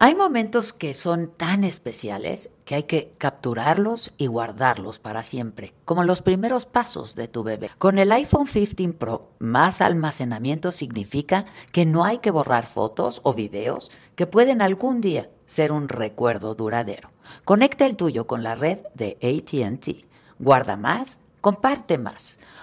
Hay momentos que son tan especiales que hay que capturarlos y guardarlos para siempre, como los primeros pasos de tu bebé. Con el iPhone 15 Pro, más almacenamiento significa que no hay que borrar fotos o videos que pueden algún día ser un recuerdo duradero. Conecta el tuyo con la red de ATT. Guarda más, comparte más.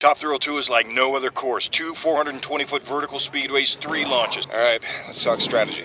Top Thrill 2 is like no other course. Two 420-foot vertical speedways, three launches. All right, let's talk strategy.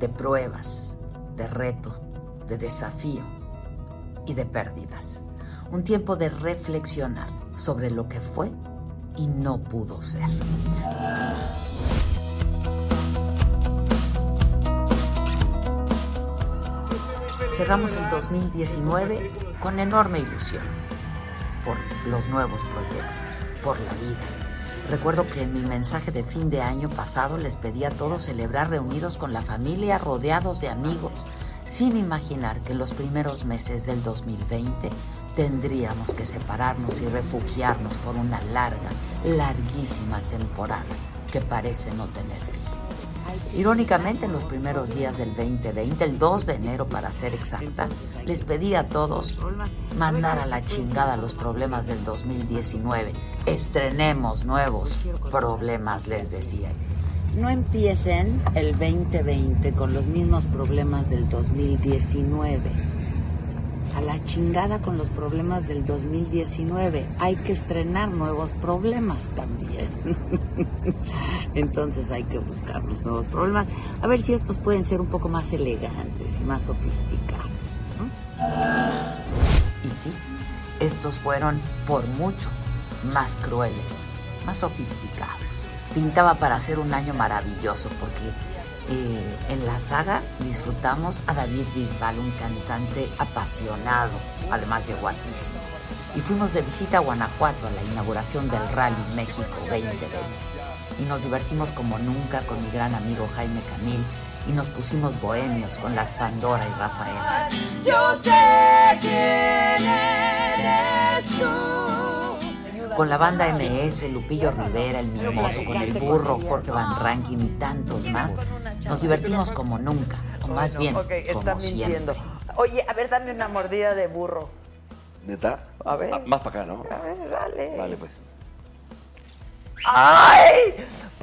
de pruebas, de reto, de desafío y de pérdidas. Un tiempo de reflexionar sobre lo que fue y no pudo ser. Cerramos el 2019 con enorme ilusión por los nuevos proyectos, por la vida. Recuerdo que en mi mensaje de fin de año pasado les pedí a todos celebrar reunidos con la familia, rodeados de amigos, sin imaginar que los primeros meses del 2020 tendríamos que separarnos y refugiarnos por una larga, larguísima temporada que parece no tener fin. Irónicamente, en los primeros días del 2020, el 2 de enero para ser exacta, les pedí a todos mandar a la chingada los problemas del 2019. Estrenemos nuevos problemas, les decía. No empiecen el 2020 con los mismos problemas del 2019. A la chingada con los problemas del 2019. Hay que estrenar nuevos problemas también. Entonces hay que buscar los nuevos problemas. A ver si estos pueden ser un poco más elegantes y más sofisticados. Y sí, estos fueron por mucho más crueles, más sofisticados. Pintaba para ser un año maravilloso porque eh, en la saga disfrutamos a David Bisbal, un cantante apasionado, además de guapísimo. Y fuimos de visita a Guanajuato a la inauguración del Rally México 2020. Y nos divertimos como nunca con mi gran amigo Jaime Camil y nos pusimos bohemios con las Pandora y Rafael. Yo sé quién eres tú. Con la banda MS, Lupillo Rivera, El Mimoso, con el burro, Jorge Van Rankin y tantos más, nos divertimos como nunca, o más bien, como siempre. mintiendo. Oye, a ver, dame una mordida de burro. ¿Neta? A ver. Ah, más para acá, ¿no? A ver, dale. Vale, pues. ¡Ay!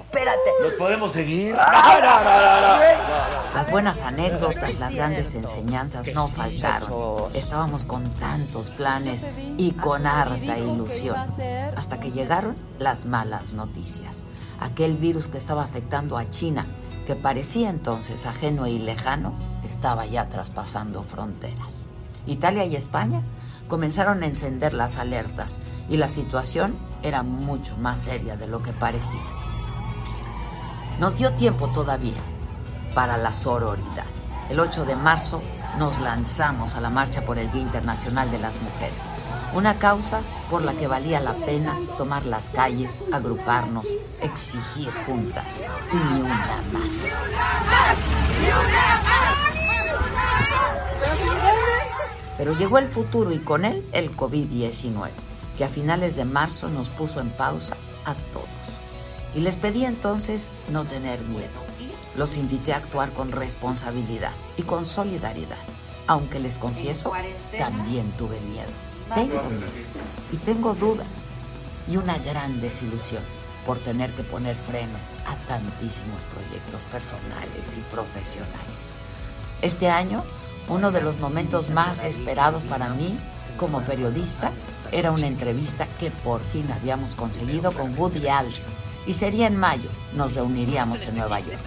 Espérate. ¿Nos podemos seguir? No, no, no, no, no. Las buenas anécdotas, las grandes enseñanzas no faltaron. Estábamos con tantos planes y con harta ilusión. Hasta que llegaron las malas noticias. Aquel virus que estaba afectando a China, que parecía entonces ajeno y lejano, estaba ya traspasando fronteras. Italia y España comenzaron a encender las alertas y la situación era mucho más seria de lo que parecía. Nos dio tiempo todavía para la sororidad. El 8 de marzo nos lanzamos a la marcha por el Día Internacional de las Mujeres, una causa por la que valía la pena tomar las calles, agruparnos, exigir juntas, ni una más. Pero llegó el futuro y con él el COVID-19, que a finales de marzo nos puso en pausa a todos. Y les pedí entonces no tener miedo. Los invité a actuar con responsabilidad y con solidaridad. Aunque les confieso, también tuve miedo. Tengo miedo y tengo dudas y una gran desilusión por tener que poner freno a tantísimos proyectos personales y profesionales. Este año, uno de los momentos más esperados para mí como periodista, era una entrevista que por fin habíamos conseguido con Woody Allen y sería en mayo, nos reuniríamos en Nueva York.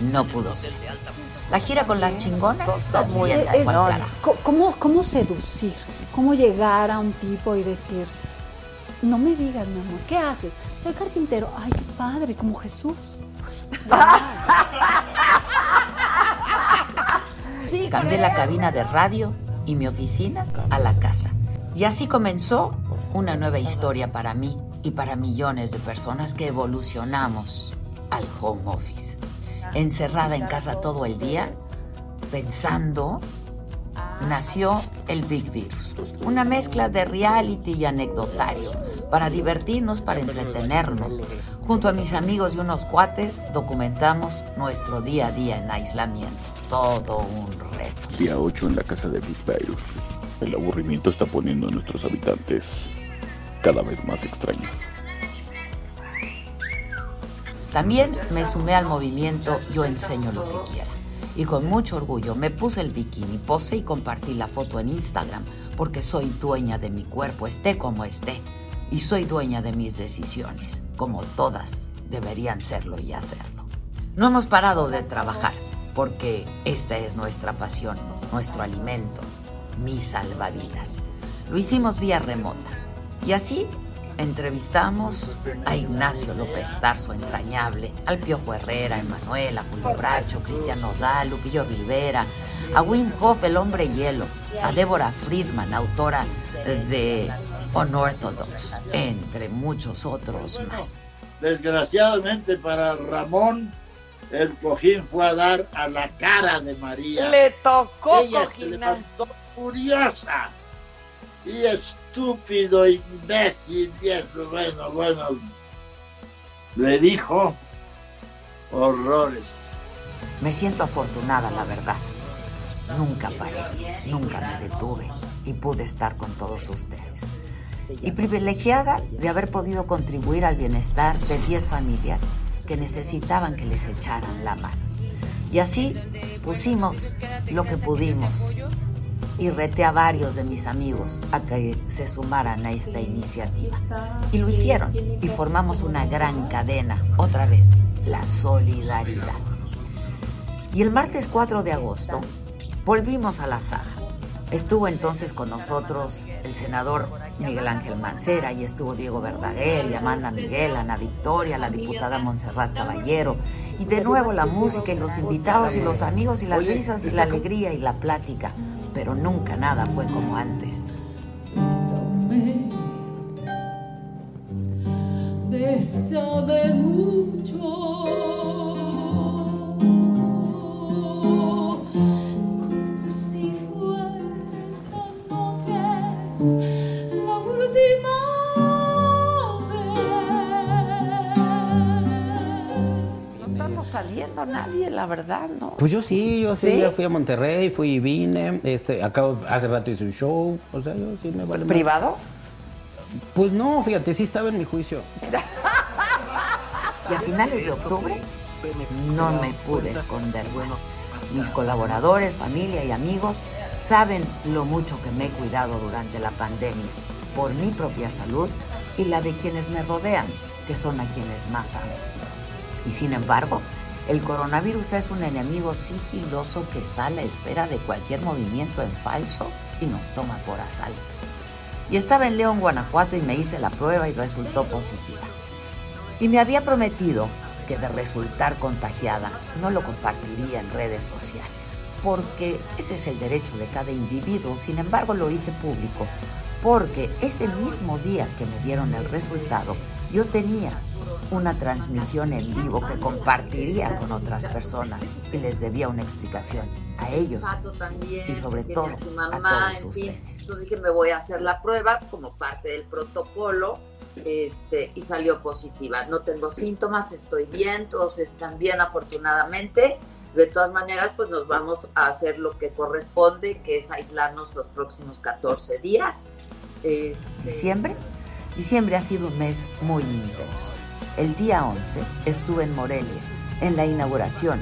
No pudo ser. La gira con las chingonas también Es- es- ¿cómo, ¿Cómo seducir? ¿Cómo llegar a un tipo y decir, no me digas, mi amor, ¿qué haces? Soy carpintero. Ay, qué padre, como Jesús. Sí, Cambié la cabina de radio y mi oficina a la casa. Y así comenzó una nueva historia para mí y para millones de personas que evolucionamos al home office. Encerrada en casa todo el día, pensando, nació el Big Virus. Una mezcla de reality y anecdotario para divertirnos, para entretenernos. Junto a mis amigos y unos cuates documentamos nuestro día a día en aislamiento. Todo un reto. Día 8 en la casa de Big Virus. El aburrimiento está poniendo a nuestros habitantes cada vez más extraños. También me sumé al movimiento Yo enseño lo que quiera. Y con mucho orgullo me puse el bikini, posé y compartí la foto en Instagram porque soy dueña de mi cuerpo, esté como esté. Y soy dueña de mis decisiones, como todas deberían serlo y hacerlo. No hemos parado de trabajar porque esta es nuestra pasión, nuestro alimento, mi salvavidas. Lo hicimos vía remota. Y así entrevistamos a Ignacio López Tarso entrañable, al Piojo Herrera, a Emanuel, a Julio Bracho, Cristiano Dal, Lupillo Rivera, a Wim Hof, el hombre hielo, a Débora Friedman, autora de Unorthodox, entre muchos otros más. Desgraciadamente para Ramón, el cojín fue a dar a la cara de María. Le tocó Ella se cojinar. levantó furiosa y estúpido, imbécil, eso, bueno, bueno. Le dijo horrores. Me siento afortunada, la verdad. Nunca paré, nunca me detuve y pude estar con todos ustedes. Y privilegiada de haber podido contribuir al bienestar de 10 familias que necesitaban que les echaran la mano. Y así pusimos lo que pudimos y reté a varios de mis amigos a que se sumaran a esta iniciativa. Y lo hicieron y formamos una gran cadena, otra vez, la solidaridad. Y el martes 4 de agosto volvimos a la saga. Estuvo entonces con nosotros el senador Miguel Ángel Mancera y estuvo Diego Verdaguer y Amanda Miguel, Ana Victoria, la diputada Montserrat Caballero y de nuevo la música y los invitados y los amigos y las risas y la alegría y la plática, pero nunca nada fue como antes. Mucho, saliendo nadie, la verdad, ¿no? Pues yo sí, yo sí, ¿Sí? ya fui a Monterrey, fui y vine, este, acabo, hace rato hice un show, o sea, yo sí me vale más. ¿Privado? Pues no, fíjate, sí estaba en mi juicio. Y a finales de octubre no me pude esconder más. Mis colaboradores, familia y amigos saben lo mucho que me he cuidado durante la pandemia, por mi propia salud y la de quienes me rodean, que son a quienes más amo. Y sin embargo, el coronavirus es un enemigo sigiloso que está a la espera de cualquier movimiento en falso y nos toma por asalto. Y estaba en León, Guanajuato y me hice la prueba y resultó positiva. Y me había prometido que de resultar contagiada no lo compartiría en redes sociales, porque ese es el derecho de cada individuo. Sin embargo, lo hice público, porque ese mismo día que me dieron el resultado, yo tenía una transmisión en vivo que compartiría con otras personas y les debía una explicación a ellos también, y sobre todo a su a mamá, todos en fin. Entonces dije, me voy a hacer la prueba como parte del protocolo este, y salió positiva. No tengo síntomas, estoy bien, todos están bien afortunadamente. De todas maneras, pues nos vamos a hacer lo que corresponde, que es aislarnos los próximos 14 días. Este, Diciembre. Diciembre ha sido un mes muy intenso. El día 11 estuve en Morelia, en la inauguración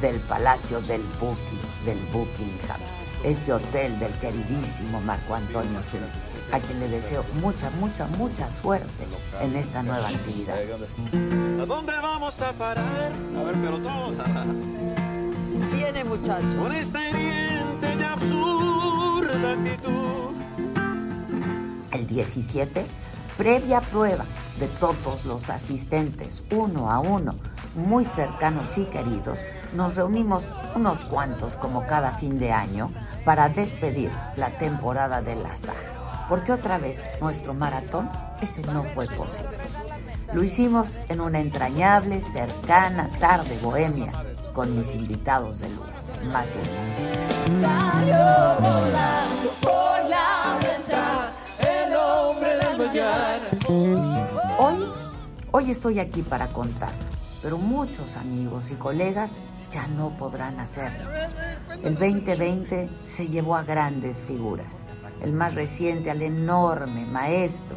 del Palacio del Bucking, del Buckingham. este hotel del queridísimo Marco Antonio Solís, a quien le deseo mucha, mucha, mucha suerte en esta nueva actividad. ¿A dónde vamos a parar? A ver, pero todos. Viene, muchachos. Con esta hiriente y absurda actitud. El 17, previa prueba de todos los asistentes, uno a uno, muy cercanos y queridos, nos reunimos unos cuantos como cada fin de año para despedir la temporada de la saga. Porque otra vez nuestro maratón, ese no fue posible. Lo hicimos en una entrañable, cercana tarde bohemia con mis invitados de lujo. Hoy, hoy estoy aquí para contar, pero muchos amigos y colegas ya no podrán hacerlo. El 2020 se llevó a grandes figuras. El más reciente al enorme maestro,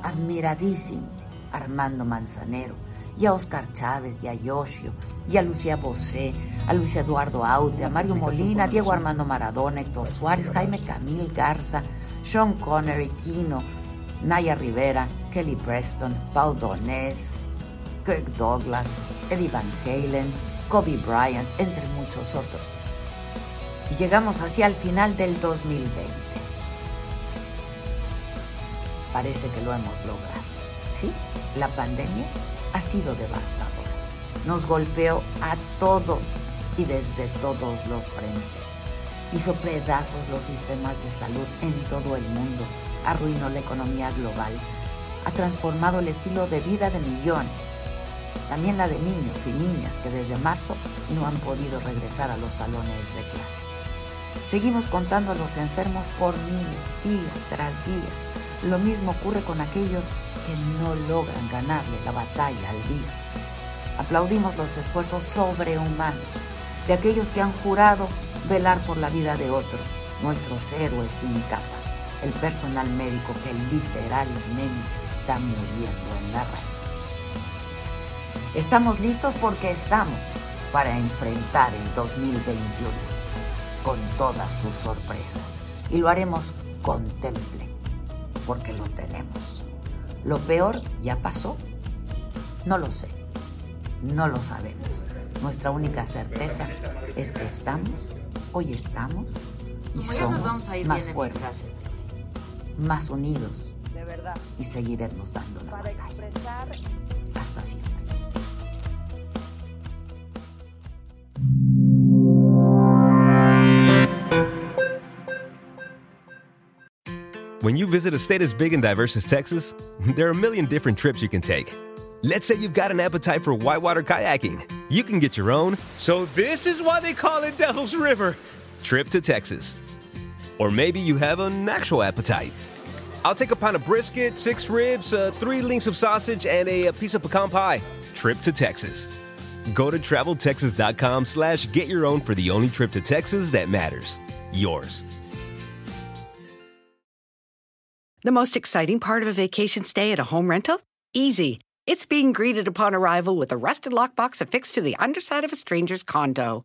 admiradísimo, Armando Manzanero, y a Oscar Chávez, y a Yoshio, y a Lucía Bosé, a Luis Eduardo Aute, a Mario Molina, Diego Armando Maradona, Héctor Suárez, Jaime Camil Garza, Sean Connery, Kino, Naya Rivera, Kelly Preston, Paul Donés, Kirk Douglas, Eddie Van Halen, Kobe Bryant, entre muchos otros. Y llegamos así al final del 2020. Parece que lo hemos logrado. ¿Sí? La pandemia ha sido devastadora. Nos golpeó a todos y desde todos los frentes. Hizo pedazos los sistemas de salud en todo el mundo. Arruinó la economía global. Ha transformado el estilo de vida de millones. También la de niños y niñas que desde marzo no han podido regresar a los salones de clase. Seguimos contando a los enfermos por miles, día tras día. Lo mismo ocurre con aquellos que no logran ganarle la batalla al virus. Aplaudimos los esfuerzos sobrehumanos de aquellos que han jurado velar por la vida de otros, nuestros héroes sin capa, el personal médico que literalmente está muriendo en la raya. Estamos listos porque estamos para enfrentar el 2021 con todas sus sorpresas y lo haremos con temple porque lo tenemos. Lo peor ya pasó. No lo sé. No lo sabemos. Nuestra única certeza es que estamos, hoy estamos y Como ya nos somos vamos a ir más fuertes. Más unidos De verdad. y seguiremos dando la Para batalla. expresar Hasta siempre. When you visit a state as big and diverse as Texas, there are a million different trips you can take. Let's say you've got an appetite for whitewater kayaking. You can get your own, so this is why they call it Devil's River, trip to Texas. Or maybe you have an actual appetite. I'll take a pound of brisket, six ribs, uh, three links of sausage, and a, a piece of pecan pie. Trip to Texas. Go to traveltexas.com slash get your own for the only trip to Texas that matters. Yours. The most exciting part of a vacation stay at a home rental? Easy. It's being greeted upon arrival with a rusted lockbox affixed to the underside of a stranger's condo.